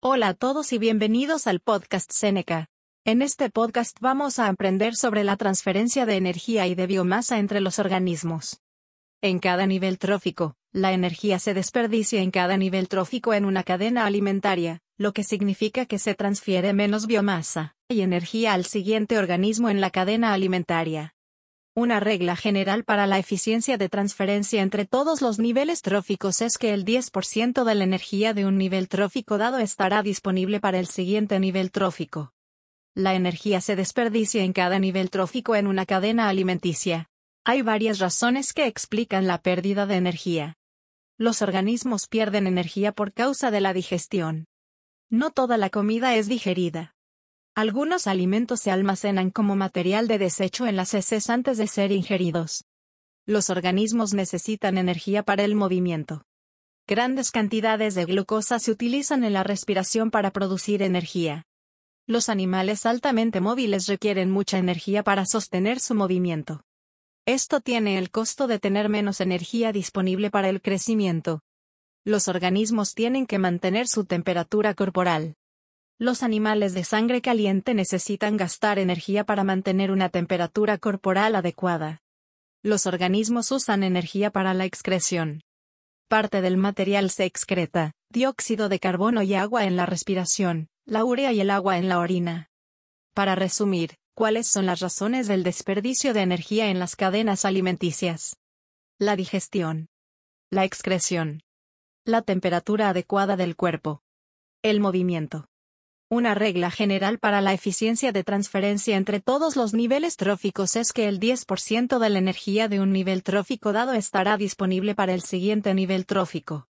Hola a todos y bienvenidos al podcast Seneca. En este podcast vamos a aprender sobre la transferencia de energía y de biomasa entre los organismos. En cada nivel trófico, la energía se desperdicia en cada nivel trófico en una cadena alimentaria, lo que significa que se transfiere menos biomasa y energía al siguiente organismo en la cadena alimentaria. Una regla general para la eficiencia de transferencia entre todos los niveles tróficos es que el 10% de la energía de un nivel trófico dado estará disponible para el siguiente nivel trófico. La energía se desperdicia en cada nivel trófico en una cadena alimenticia. Hay varias razones que explican la pérdida de energía. Los organismos pierden energía por causa de la digestión. No toda la comida es digerida. Algunos alimentos se almacenan como material de desecho en las heces antes de ser ingeridos. Los organismos necesitan energía para el movimiento. Grandes cantidades de glucosa se utilizan en la respiración para producir energía. Los animales altamente móviles requieren mucha energía para sostener su movimiento. Esto tiene el costo de tener menos energía disponible para el crecimiento. Los organismos tienen que mantener su temperatura corporal. Los animales de sangre caliente necesitan gastar energía para mantener una temperatura corporal adecuada. Los organismos usan energía para la excreción. Parte del material se excreta, dióxido de carbono y agua en la respiración, la urea y el agua en la orina. Para resumir, ¿cuáles son las razones del desperdicio de energía en las cadenas alimenticias? La digestión. La excreción. La temperatura adecuada del cuerpo. El movimiento. Una regla general para la eficiencia de transferencia entre todos los niveles tróficos es que el 10% de la energía de un nivel trófico dado estará disponible para el siguiente nivel trófico.